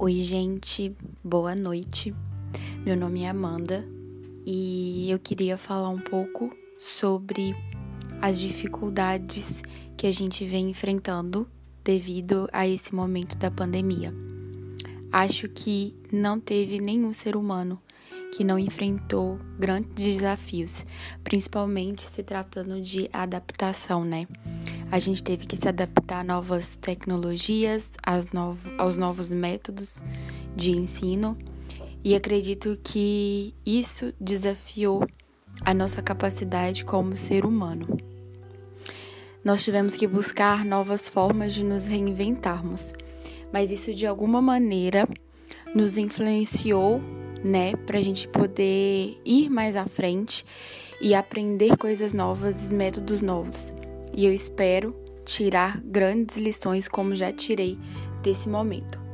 Oi, gente, boa noite. Meu nome é Amanda e eu queria falar um pouco sobre as dificuldades que a gente vem enfrentando devido a esse momento da pandemia. Acho que não teve nenhum ser humano que não enfrentou grandes desafios, principalmente se tratando de adaptação, né? A gente teve que se adaptar a novas tecnologias, aos novos métodos de ensino, e acredito que isso desafiou a nossa capacidade como ser humano. Nós tivemos que buscar novas formas de nos reinventarmos, mas isso de alguma maneira nos influenciou, né, para a gente poder ir mais à frente e aprender coisas novas, métodos novos e eu espero tirar grandes lições como já tirei desse momento.